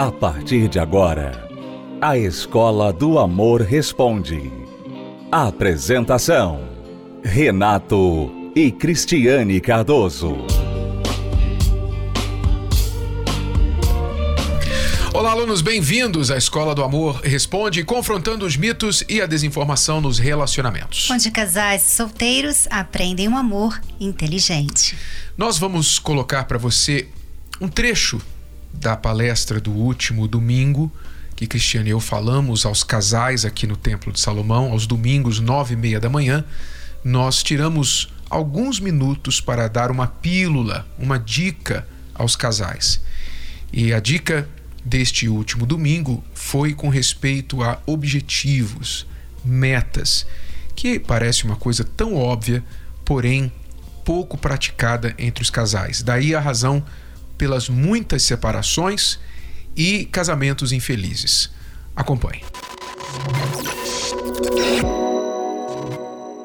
A partir de agora, a Escola do Amor Responde. Apresentação: Renato e Cristiane Cardoso. Olá, alunos, bem-vindos à Escola do Amor Responde, confrontando os mitos e a desinformação nos relacionamentos. Onde casais e solteiros aprendem um amor inteligente. Nós vamos colocar para você um trecho da palestra do último domingo, que Cristiane e eu falamos aos casais aqui no Templo de Salomão, aos domingos, nove e meia da manhã. Nós tiramos alguns minutos para dar uma pílula, uma dica aos casais. E a dica deste último domingo foi com respeito a objetivos, metas, que parece uma coisa tão óbvia, porém pouco praticada entre os casais. Daí a razão pelas muitas separações e casamentos infelizes. Acompanhe.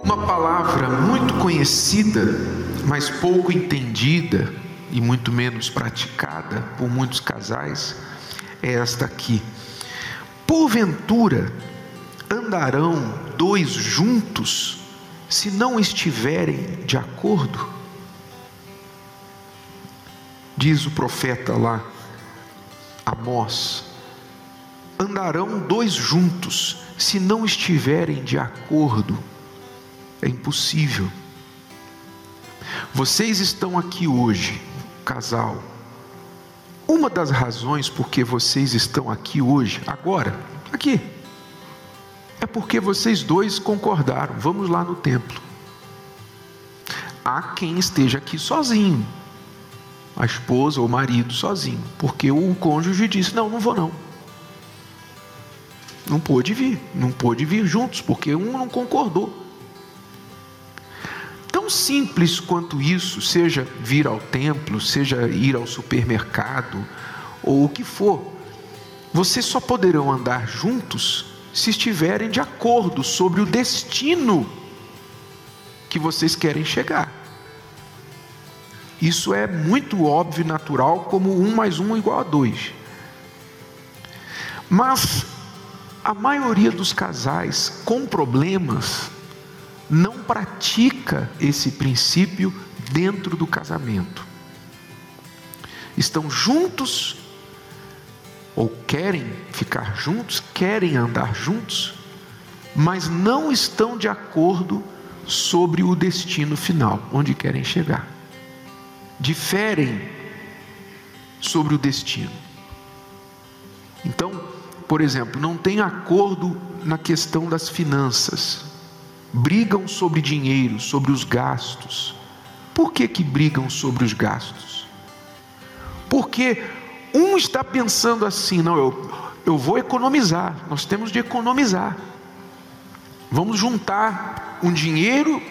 Uma palavra muito conhecida, mas pouco entendida e muito menos praticada por muitos casais é esta aqui. Porventura andarão dois juntos se não estiverem de acordo? Diz o profeta lá, Amós: andarão dois juntos se não estiverem de acordo? É impossível. Vocês estão aqui hoje, casal, uma das razões por que vocês estão aqui hoje, agora, aqui, é porque vocês dois concordaram, vamos lá no templo. Há quem esteja aqui sozinho, a esposa ou o marido sozinho, porque o cônjuge disse: Não, não vou não. Não pôde vir, não pôde vir juntos, porque um não concordou. Tão simples quanto isso, seja vir ao templo, seja ir ao supermercado, ou o que for, vocês só poderão andar juntos se estiverem de acordo sobre o destino que vocês querem chegar. Isso é muito óbvio e natural, como um mais um igual a dois. Mas a maioria dos casais com problemas não pratica esse princípio dentro do casamento. Estão juntos, ou querem ficar juntos, querem andar juntos, mas não estão de acordo sobre o destino final, onde querem chegar. Diferem sobre o destino. Então, por exemplo, não tem acordo na questão das finanças brigam sobre dinheiro, sobre os gastos. Por que, que brigam sobre os gastos? Porque um está pensando assim, não, eu, eu vou economizar, nós temos de economizar. Vamos juntar um dinheiro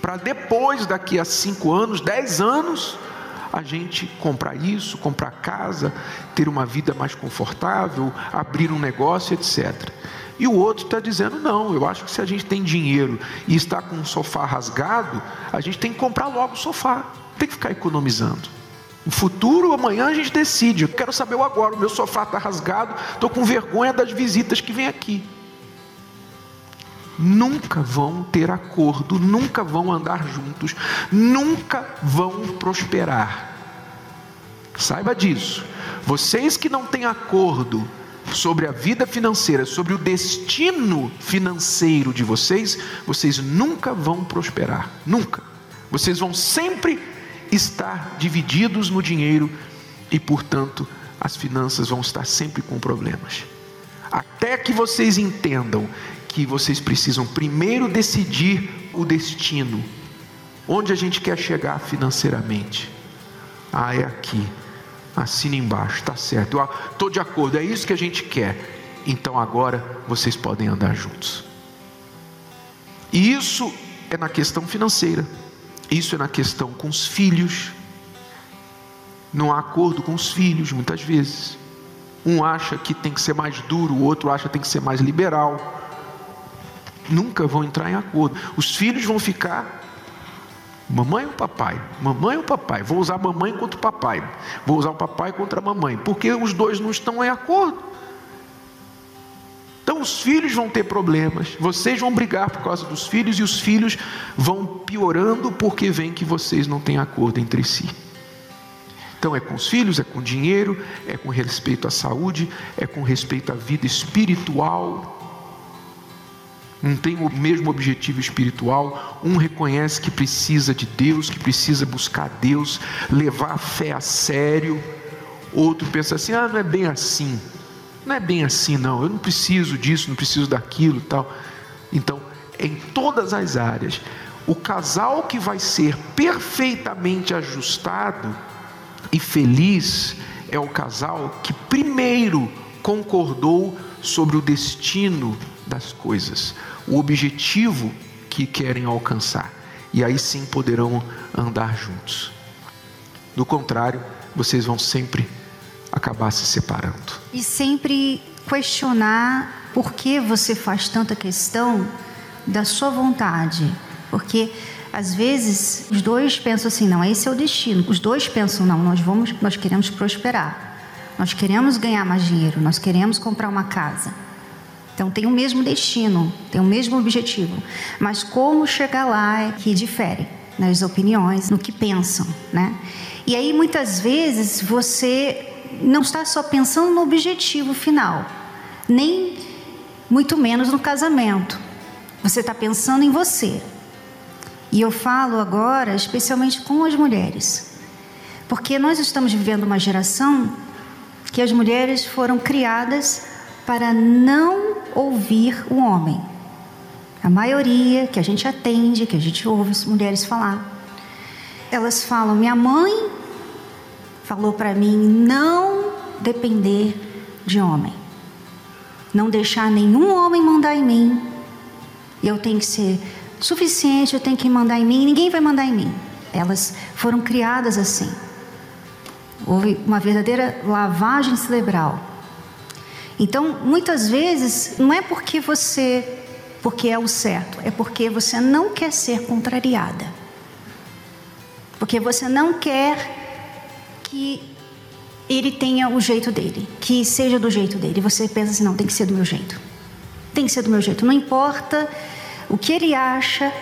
para depois, daqui a cinco anos, dez anos, a gente comprar isso, comprar casa, ter uma vida mais confortável, abrir um negócio, etc. E o outro está dizendo: não, eu acho que se a gente tem dinheiro e está com um sofá rasgado, a gente tem que comprar logo o sofá, tem que ficar economizando. No futuro, amanhã a gente decide. Eu quero saber o agora. O meu sofá está rasgado, estou com vergonha das visitas que vêm aqui. Nunca vão ter acordo, nunca vão andar juntos, nunca vão prosperar. Saiba disso. Vocês que não têm acordo sobre a vida financeira, sobre o destino financeiro de vocês, vocês nunca vão prosperar, nunca. Vocês vão sempre estar divididos no dinheiro e, portanto, as finanças vão estar sempre com problemas. Até que vocês entendam que vocês precisam primeiro decidir o destino, onde a gente quer chegar financeiramente. Ah, é aqui assina embaixo, está certo, estou de acordo, é isso que a gente quer. Então agora vocês podem andar juntos. E isso é na questão financeira, isso é na questão com os filhos. Não há acordo com os filhos, muitas vezes. Um acha que tem que ser mais duro, o outro acha que tem que ser mais liberal. Nunca vão entrar em acordo. Os filhos vão ficar Mamãe ou papai? Mamãe ou papai? Vou usar mamãe contra o papai. Vou usar o papai contra a mamãe. Porque os dois não estão em acordo. Então os filhos vão ter problemas. Vocês vão brigar por causa dos filhos. E os filhos vão piorando porque veem que vocês não têm acordo entre si. Então é com os filhos, é com dinheiro, é com respeito à saúde, é com respeito à vida espiritual não tem o mesmo objetivo espiritual. Um reconhece que precisa de Deus, que precisa buscar Deus, levar a fé a sério. Outro pensa assim: ah, não é bem assim. Não é bem assim, não. Eu não preciso disso, não preciso daquilo tal. Então, em todas as áreas, o casal que vai ser perfeitamente ajustado e feliz é o casal que primeiro concordou sobre o destino das coisas o objetivo que querem alcançar. E aí sim poderão andar juntos. Do contrário, vocês vão sempre acabar se separando. E sempre questionar por que você faz tanta questão da sua vontade. Porque às vezes os dois pensam assim, não, esse é o destino. Os dois pensam, não, nós vamos, nós queremos prosperar. Nós queremos ganhar mais dinheiro, nós queremos comprar uma casa. Então tem o mesmo destino, tem o mesmo objetivo, mas como chegar lá é que difere nas opiniões, no que pensam, né? E aí muitas vezes você não está só pensando no objetivo final, nem muito menos no casamento. Você está pensando em você. E eu falo agora especialmente com as mulheres, porque nós estamos vivendo uma geração que as mulheres foram criadas para não ouvir o homem. A maioria que a gente atende, que a gente ouve as mulheres falar, elas falam: minha mãe falou para mim não depender de homem, não deixar nenhum homem mandar em mim. Eu tenho que ser suficiente, eu tenho que mandar em mim, ninguém vai mandar em mim. Elas foram criadas assim. Houve uma verdadeira lavagem cerebral então, muitas vezes, não é porque você, porque é o certo, é porque você não quer ser contrariada. Porque você não quer que ele tenha o jeito dele, que seja do jeito dele. Você pensa assim: não, tem que ser do meu jeito. Tem que ser do meu jeito. Não importa o que ele acha,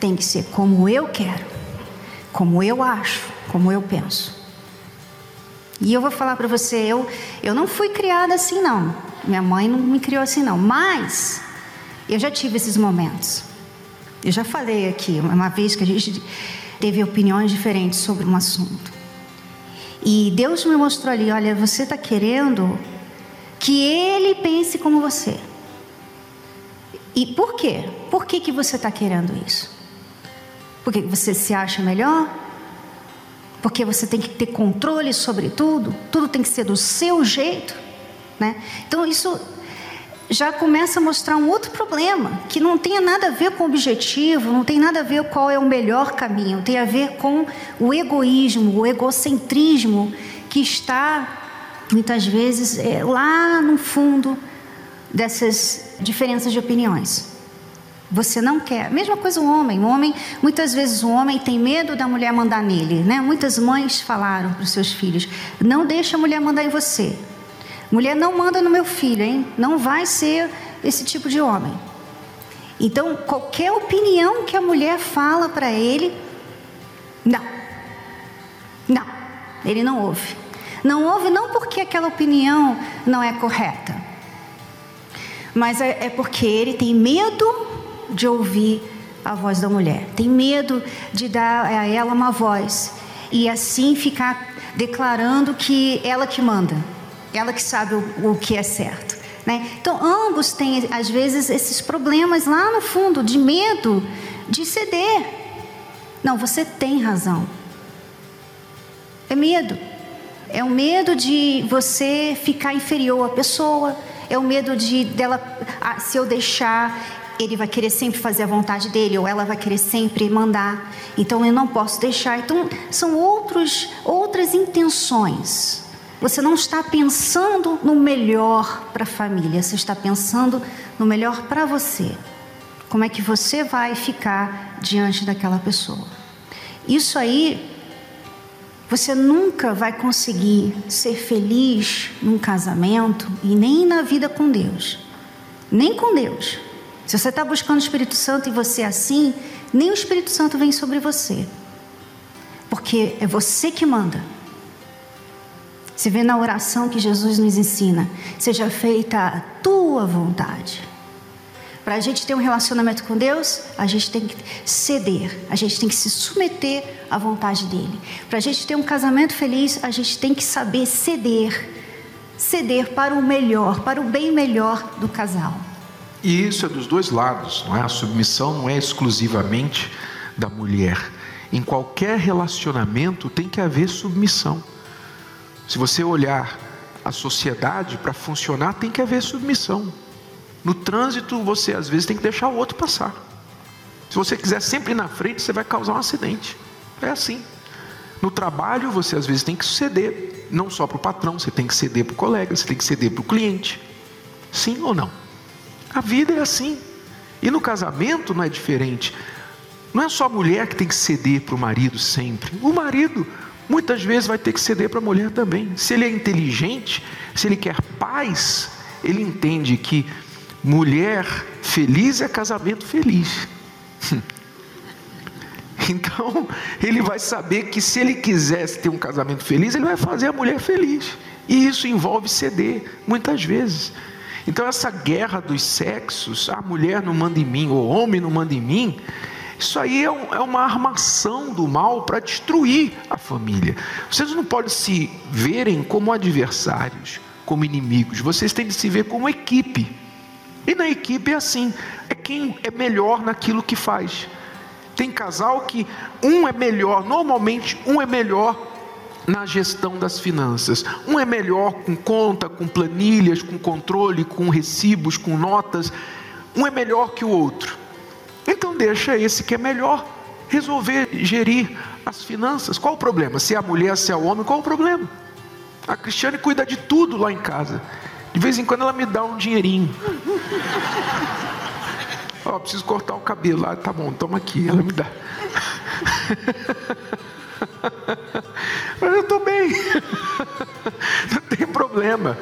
tem que ser como eu quero, como eu acho, como eu penso. E eu vou falar para você, eu, eu não fui criada assim não. Minha mãe não me criou assim não, mas eu já tive esses momentos. Eu já falei aqui uma vez que a gente teve opiniões diferentes sobre um assunto. E Deus me mostrou ali, olha, você está querendo que ele pense como você. E por quê? Por que, que você está querendo isso? Porque você se acha melhor? Porque você tem que ter controle sobre tudo, tudo tem que ser do seu jeito, né? Então isso já começa a mostrar um outro problema, que não tem nada a ver com o objetivo, não tem nada a ver qual é o melhor caminho, tem a ver com o egoísmo, o egocentrismo que está muitas vezes é, lá no fundo dessas diferenças de opiniões. Você não quer. Mesma coisa o homem. O homem, muitas vezes o homem tem medo da mulher mandar nele, né? Muitas mães falaram para os seus filhos: "Não deixa a mulher mandar em você. Mulher não manda no meu filho, hein? Não vai ser esse tipo de homem." Então, qualquer opinião que a mulher fala para ele, não. Não. Ele não ouve. Não ouve não porque aquela opinião não é correta, mas é, é porque ele tem medo de ouvir a voz da mulher, tem medo de dar a ela uma voz e assim ficar declarando que ela que manda, ela que sabe o, o que é certo. Né? Então, ambos têm, às vezes, esses problemas lá no fundo, de medo de ceder. Não, você tem razão. É medo. É o medo de você ficar inferior à pessoa. É o medo de dela, se eu deixar, ele vai querer sempre fazer a vontade dele ou ela vai querer sempre mandar. Então eu não posso deixar. Então são outros, outras intenções. Você não está pensando no melhor para a família, você está pensando no melhor para você. Como é que você vai ficar diante daquela pessoa? Isso aí, você nunca vai conseguir ser feliz num casamento e nem na vida com Deus. Nem com Deus. Se você está buscando o Espírito Santo e você é assim, nem o Espírito Santo vem sobre você. Porque é você que manda. Se vê na oração que Jesus nos ensina: seja feita a tua vontade. Para a gente ter um relacionamento com Deus, a gente tem que ceder, a gente tem que se submeter à vontade dele. Para a gente ter um casamento feliz, a gente tem que saber ceder, ceder para o melhor, para o bem melhor do casal. E isso é dos dois lados, não é? A submissão não é exclusivamente da mulher. Em qualquer relacionamento tem que haver submissão. Se você olhar a sociedade para funcionar, tem que haver submissão. No trânsito, você às vezes tem que deixar o outro passar. Se você quiser sempre ir na frente, você vai causar um acidente. É assim. No trabalho, você às vezes tem que ceder, não só para o patrão, você tem que ceder para o colega, você tem que ceder para o cliente. Sim ou não? A vida é assim. E no casamento não é diferente. Não é só a mulher que tem que ceder para o marido sempre. O marido muitas vezes vai ter que ceder para a mulher também. Se ele é inteligente, se ele quer paz, ele entende que Mulher feliz é casamento feliz. Então, ele vai saber que se ele quisesse ter um casamento feliz, ele vai fazer a mulher feliz. E isso envolve ceder, muitas vezes. Então, essa guerra dos sexos, a mulher não manda em mim, o homem não manda em mim, isso aí é, um, é uma armação do mal para destruir a família. Vocês não podem se verem como adversários, como inimigos, vocês têm de se ver como equipe. E na equipe é assim: é quem é melhor naquilo que faz. Tem casal que um é melhor, normalmente um é melhor na gestão das finanças. Um é melhor com conta, com planilhas, com controle, com recibos, com notas. Um é melhor que o outro. Então deixa esse que é melhor resolver gerir as finanças. Qual o problema? Se é a mulher, se é o homem, qual o problema? A Cristiane cuida de tudo lá em casa. De vez em quando ela me dá um dinheirinho. Ó, oh, preciso cortar o cabelo. Ah, tá bom, toma aqui. Ela me dá. Mas eu estou bem. Não tem problema.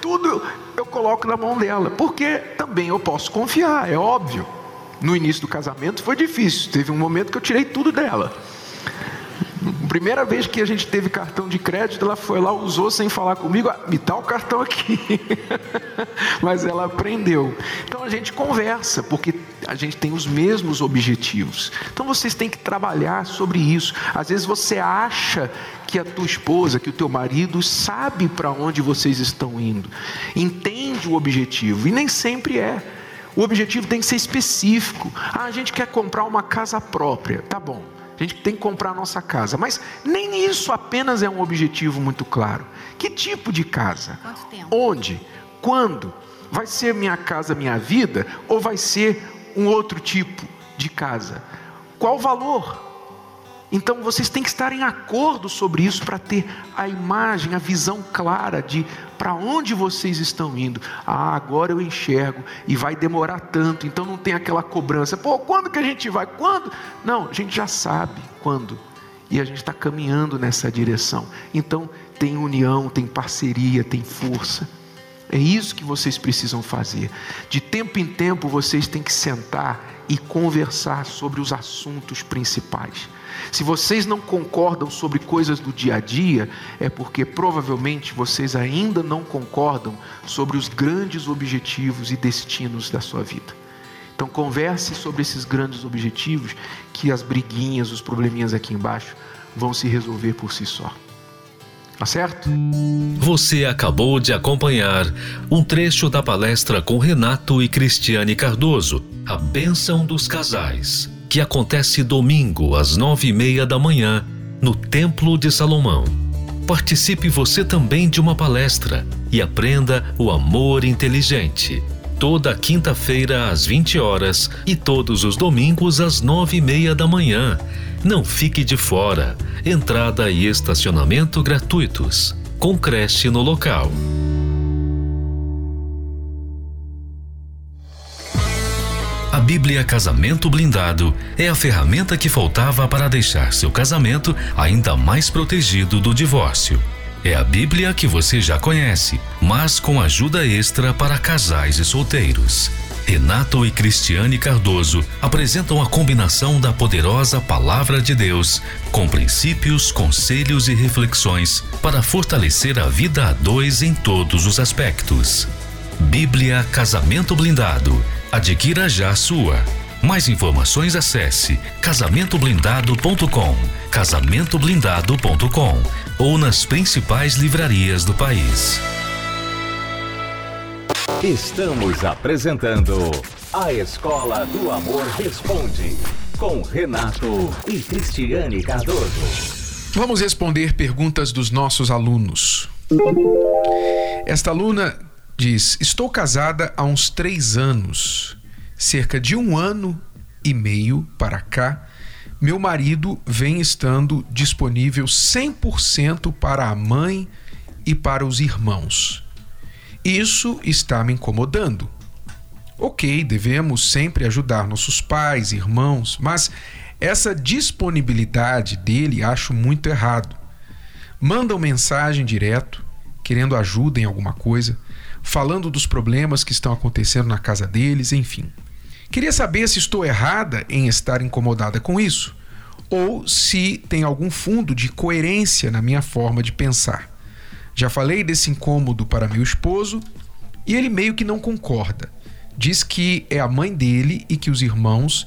Tudo eu coloco na mão dela. Porque também eu posso confiar, é óbvio. No início do casamento foi difícil. Teve um momento que eu tirei tudo dela. Primeira vez que a gente teve cartão de crédito, ela foi lá, usou sem falar comigo, ah, me dá o cartão aqui. Mas ela aprendeu. Então a gente conversa, porque a gente tem os mesmos objetivos. Então vocês têm que trabalhar sobre isso. Às vezes você acha que a tua esposa, que o teu marido sabe para onde vocês estão indo, entende o objetivo, e nem sempre é. O objetivo tem que ser específico. Ah, a gente quer comprar uma casa própria. Tá bom. A gente tem que comprar a nossa casa. Mas nem isso apenas é um objetivo muito claro. Que tipo de casa? Onde? Quando? Vai ser minha casa, minha vida? Ou vai ser um outro tipo de casa? Qual o valor? Então vocês têm que estar em acordo sobre isso para ter a imagem, a visão clara de para onde vocês estão indo. Ah, agora eu enxergo e vai demorar tanto, então não tem aquela cobrança. Pô, quando que a gente vai? Quando? Não, a gente já sabe quando. E a gente está caminhando nessa direção. Então tem união, tem parceria, tem força. É isso que vocês precisam fazer. De tempo em tempo vocês têm que sentar e conversar sobre os assuntos principais. Se vocês não concordam sobre coisas do dia a dia, é porque provavelmente vocês ainda não concordam sobre os grandes objetivos e destinos da sua vida. Então converse sobre esses grandes objetivos que as briguinhas, os probleminhas aqui embaixo vão se resolver por si só. Tá certo? Você acabou de acompanhar um trecho da palestra com Renato e Cristiane Cardoso, A Bênção dos Casais que acontece domingo às nove e meia da manhã no Templo de Salomão. Participe você também de uma palestra e aprenda o amor inteligente. Toda quinta-feira às 20 horas e todos os domingos às nove e meia da manhã. Não fique de fora. Entrada e estacionamento gratuitos. Com creche no local. Bíblia Casamento Blindado é a ferramenta que faltava para deixar seu casamento ainda mais protegido do divórcio. É a Bíblia que você já conhece, mas com ajuda extra para casais e solteiros. Renato e Cristiane Cardoso apresentam a combinação da poderosa Palavra de Deus com princípios, conselhos e reflexões para fortalecer a vida a dois em todos os aspectos. Bíblia Casamento Blindado. Adquira já a sua. Mais informações acesse casamentoblindado.com, casamentoblindado.com ou nas principais livrarias do país. Estamos apresentando A Escola do Amor Responde, com Renato e Cristiane Cardoso. Vamos responder perguntas dos nossos alunos. Esta aluna diz: Estou casada há uns três anos. Cerca de um ano e meio para cá, meu marido vem estando disponível 100% para a mãe e para os irmãos. Isso está me incomodando. Ok, devemos sempre ajudar nossos pais, irmãos, mas essa disponibilidade dele acho muito errado. Mandam mensagem direto, querendo ajuda em alguma coisa, falando dos problemas que estão acontecendo na casa deles, enfim. Queria saber se estou errada em estar incomodada com isso ou se tem algum fundo de coerência na minha forma de pensar. Já falei desse incômodo para meu esposo e ele meio que não concorda. Diz que é a mãe dele e que os irmãos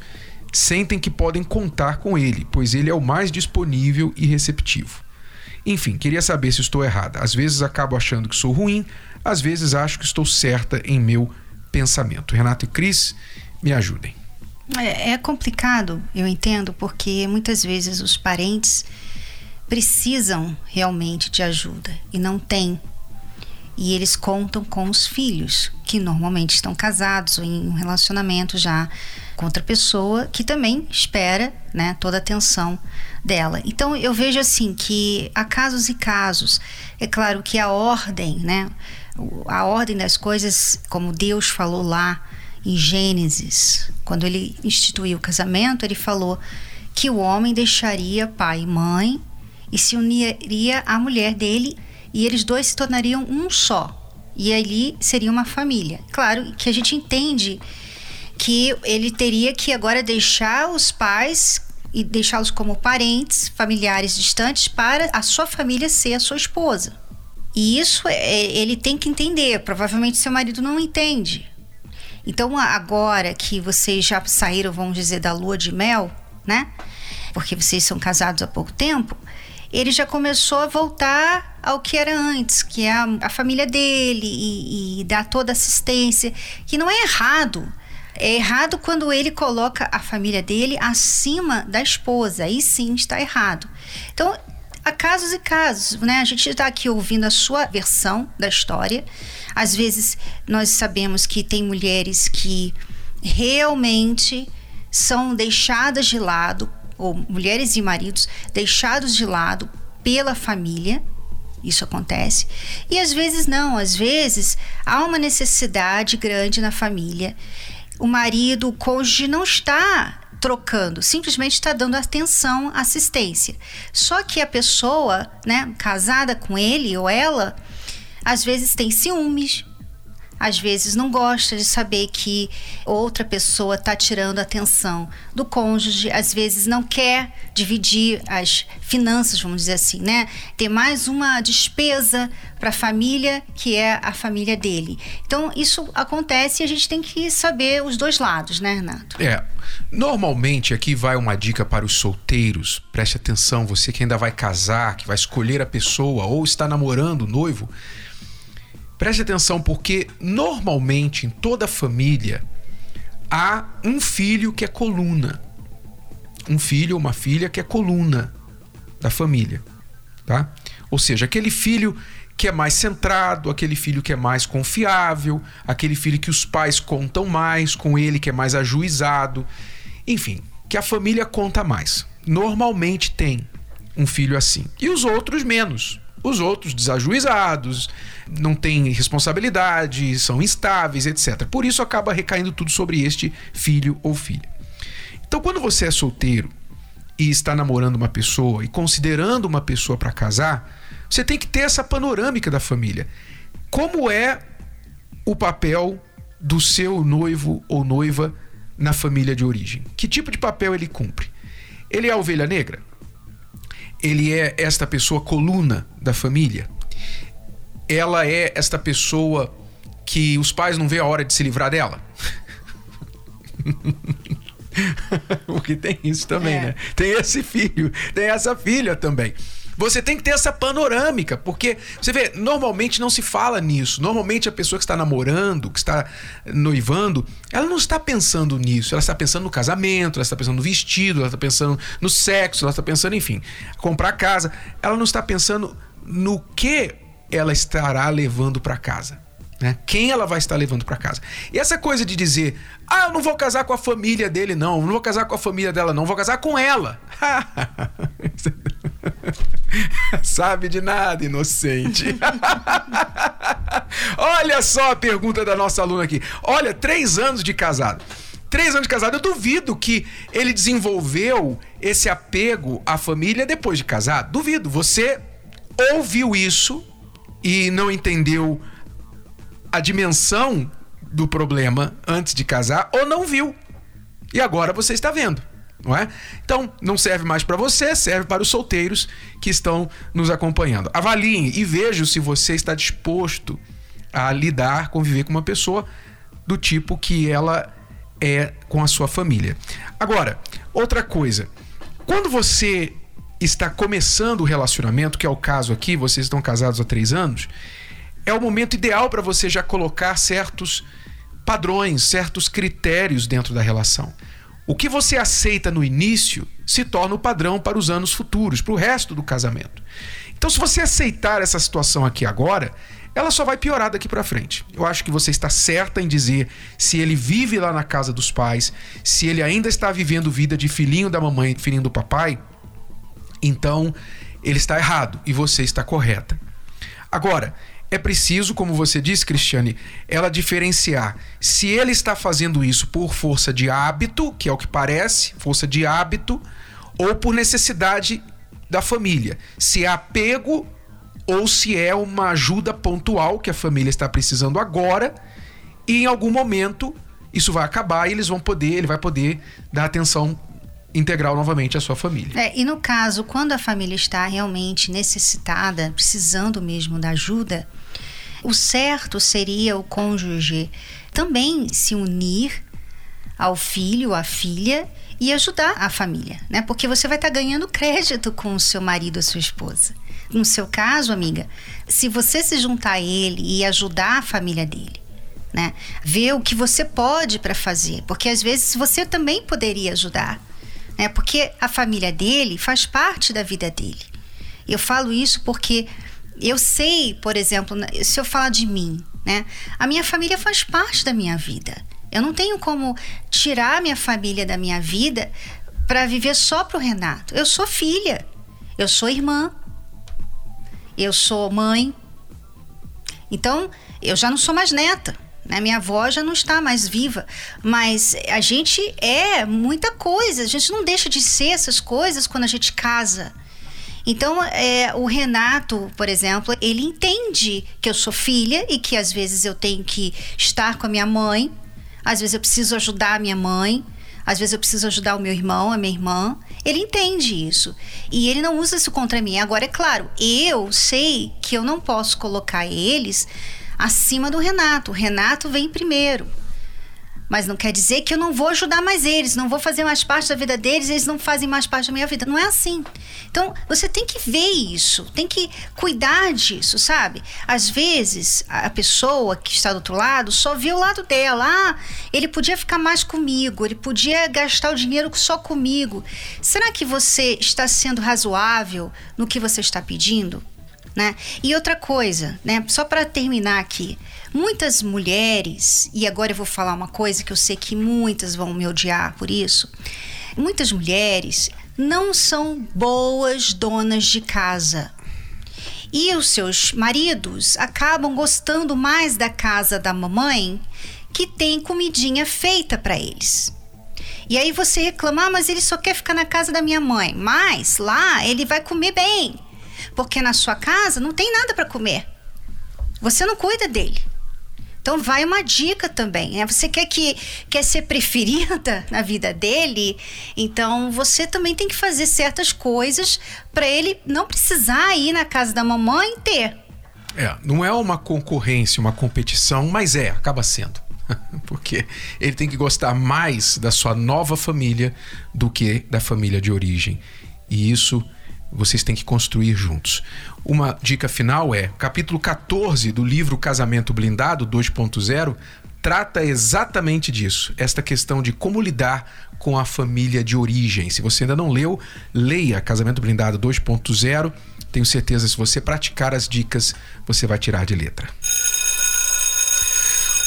sentem que podem contar com ele, pois ele é o mais disponível e receptivo. Enfim, queria saber se estou errada. Às vezes acabo achando que sou ruim, às vezes acho que estou certa em meu pensamento. Renato e Cris, me ajudem. É, é complicado, eu entendo, porque muitas vezes os parentes precisam realmente de ajuda e não têm. E eles contam com os filhos, que normalmente estão casados ou em um relacionamento já com outra pessoa, que também espera né, toda a atenção dela. Então eu vejo assim que há casos e casos. É claro que a ordem, né, a ordem das coisas, como Deus falou lá em Gênesis, quando ele instituiu o casamento, ele falou que o homem deixaria pai e mãe e se uniria à mulher dele e eles dois se tornariam um só. E ali seria uma família. Claro que a gente entende que ele teria que agora deixar os pais e deixá-los como parentes, familiares distantes, para a sua família ser a sua esposa. E isso é, ele tem que entender. Provavelmente seu marido não entende. Então, agora que vocês já saíram, vamos dizer, da lua de mel, né? Porque vocês são casados há pouco tempo, ele já começou a voltar ao que era antes, que é a, a família dele e, e dar toda assistência, que não é errado. É errado quando ele coloca a família dele acima da esposa. Aí sim está errado. Então, há casos e casos, né? A gente está aqui ouvindo a sua versão da história. Às vezes nós sabemos que tem mulheres que realmente são deixadas de lado ou mulheres e maridos deixados de lado pela família. Isso acontece. E às vezes não, às vezes há uma necessidade grande na família. O marido, o cônjuge não está trocando, simplesmente está dando atenção, assistência. Só que a pessoa, né, casada com ele ou ela, às vezes tem ciúmes, às vezes não gosta de saber que outra pessoa está tirando a atenção do cônjuge, às vezes não quer dividir as finanças, vamos dizer assim, né? Ter mais uma despesa para a família que é a família dele. Então isso acontece e a gente tem que saber os dois lados, né, Renato? É. Normalmente aqui vai uma dica para os solteiros. Preste atenção, você que ainda vai casar, que vai escolher a pessoa ou está namorando o noivo Preste atenção, porque normalmente em toda família há um filho que é coluna. Um filho ou uma filha que é coluna da família, tá? Ou seja, aquele filho que é mais centrado, aquele filho que é mais confiável, aquele filho que os pais contam mais, com ele que é mais ajuizado, enfim, que a família conta mais. Normalmente tem um filho assim. E os outros menos. Os outros desajuizados, não têm responsabilidade, são instáveis, etc. Por isso acaba recaindo tudo sobre este filho ou filha. Então, quando você é solteiro e está namorando uma pessoa e considerando uma pessoa para casar, você tem que ter essa panorâmica da família. Como é o papel do seu noivo ou noiva na família de origem? Que tipo de papel ele cumpre? Ele é a ovelha negra? Ele é esta pessoa coluna da família? Ela é esta pessoa que os pais não vê a hora de se livrar dela? Porque tem isso também, é. né? Tem esse filho, tem essa filha também. Você tem que ter essa panorâmica, porque você vê, normalmente não se fala nisso. Normalmente a pessoa que está namorando, que está noivando, ela não está pensando nisso. Ela está pensando no casamento, ela está pensando no vestido, ela está pensando no sexo, ela está pensando, enfim, comprar casa. Ela não está pensando no que ela estará levando para casa. Né? Quem ela vai estar levando para casa? E essa coisa de dizer, ah, eu não vou casar com a família dele, não, não vou casar com a família dela, não, vou casar com ela. Sabe de nada, inocente. Olha só a pergunta da nossa aluna aqui. Olha, três anos de casado. Três anos de casado, eu duvido que ele desenvolveu esse apego à família depois de casado. Duvido. Você ouviu isso e não entendeu a dimensão do problema antes de casar ou não viu. E agora você está vendo, não é? Então, não serve mais para você, serve para os solteiros que estão nos acompanhando. Avaliem e vejam se você está disposto a lidar, conviver com uma pessoa do tipo que ela é com a sua família. Agora, outra coisa, quando você está começando o relacionamento, que é o caso aqui, vocês estão casados há três anos, é o momento ideal para você já colocar certos padrões, certos critérios dentro da relação. O que você aceita no início se torna o padrão para os anos futuros, para o resto do casamento. Então, se você aceitar essa situação aqui agora, ela só vai piorar daqui para frente. Eu acho que você está certa em dizer se ele vive lá na casa dos pais, se ele ainda está vivendo vida de filhinho da mamãe, filhinho do papai, então ele está errado e você está correta. Agora, é preciso, como você disse, Cristiane, ela diferenciar se ele está fazendo isso por força de hábito, que é o que parece, força de hábito, ou por necessidade da família. Se é apego ou se é uma ajuda pontual que a família está precisando agora e em algum momento isso vai acabar e eles vão poder, ele vai poder dar atenção integral novamente à sua família. É, e no caso, quando a família está realmente necessitada, precisando mesmo da ajuda, o certo seria o cônjuge também se unir ao filho, à filha e ajudar a família, né? Porque você vai estar tá ganhando crédito com o seu marido, a sua esposa. No seu caso, amiga, se você se juntar a ele e ajudar a família dele, né? Ver o que você pode para fazer, porque às vezes você também poderia ajudar, né? Porque a família dele faz parte da vida dele. Eu falo isso porque eu sei, por exemplo, se eu falar de mim, né? A minha família faz parte da minha vida. Eu não tenho como tirar minha família da minha vida para viver só pro Renato. Eu sou filha, eu sou irmã, eu sou mãe. Então, eu já não sou mais neta. Né? Minha avó já não está mais viva, mas a gente é muita coisa. A gente não deixa de ser essas coisas quando a gente casa. Então, é, o Renato, por exemplo, ele entende que eu sou filha e que às vezes eu tenho que estar com a minha mãe, às vezes eu preciso ajudar a minha mãe, às vezes eu preciso ajudar o meu irmão, a minha irmã. Ele entende isso. E ele não usa isso contra mim. Agora, é claro, eu sei que eu não posso colocar eles acima do Renato. O Renato vem primeiro. Mas não quer dizer que eu não vou ajudar mais eles, não vou fazer mais parte da vida deles, eles não fazem mais parte da minha vida. Não é assim. Então, você tem que ver isso, tem que cuidar disso, sabe? Às vezes, a pessoa que está do outro lado só vê o lado dela. Ah, ele podia ficar mais comigo, ele podia gastar o dinheiro só comigo. Será que você está sendo razoável no que você está pedindo? Né? E outra coisa, né? Só para terminar aqui, muitas mulheres, e agora eu vou falar uma coisa que eu sei que muitas vão me odiar por isso. Muitas mulheres não são boas donas de casa. E os seus maridos acabam gostando mais da casa da mamãe, que tem comidinha feita para eles. E aí você reclama, ah, mas ele só quer ficar na casa da minha mãe. Mas lá ele vai comer bem, porque na sua casa não tem nada para comer. Você não cuida dele. Então vai uma dica também, né? Você quer que quer ser preferida na vida dele, então você também tem que fazer certas coisas para ele não precisar ir na casa da mamãe ter. É, não é uma concorrência, uma competição, mas é, acaba sendo. Porque ele tem que gostar mais da sua nova família do que da família de origem. E isso vocês têm que construir juntos. Uma dica final é: capítulo 14 do livro Casamento Blindado 2.0 trata exatamente disso, esta questão de como lidar com a família de origem. Se você ainda não leu, leia Casamento Blindado 2.0. Tenho certeza, se você praticar as dicas, você vai tirar de letra.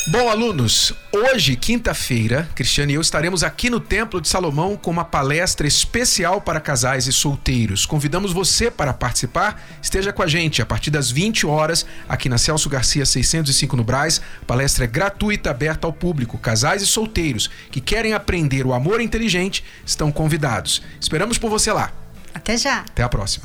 Bom, alunos, hoje, quinta-feira, Cristiane e eu estaremos aqui no Templo de Salomão com uma palestra especial para casais e solteiros. Convidamos você para participar. Esteja com a gente a partir das 20 horas aqui na Celso Garcia 605 no Braz. Palestra é gratuita, aberta ao público. Casais e solteiros que querem aprender o amor inteligente estão convidados. Esperamos por você lá. Até já. Até a próxima.